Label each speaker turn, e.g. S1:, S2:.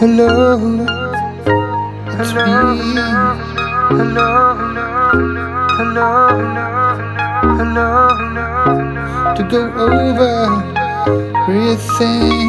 S1: Hello, it's me. Hello, hello, hello, to go over everything.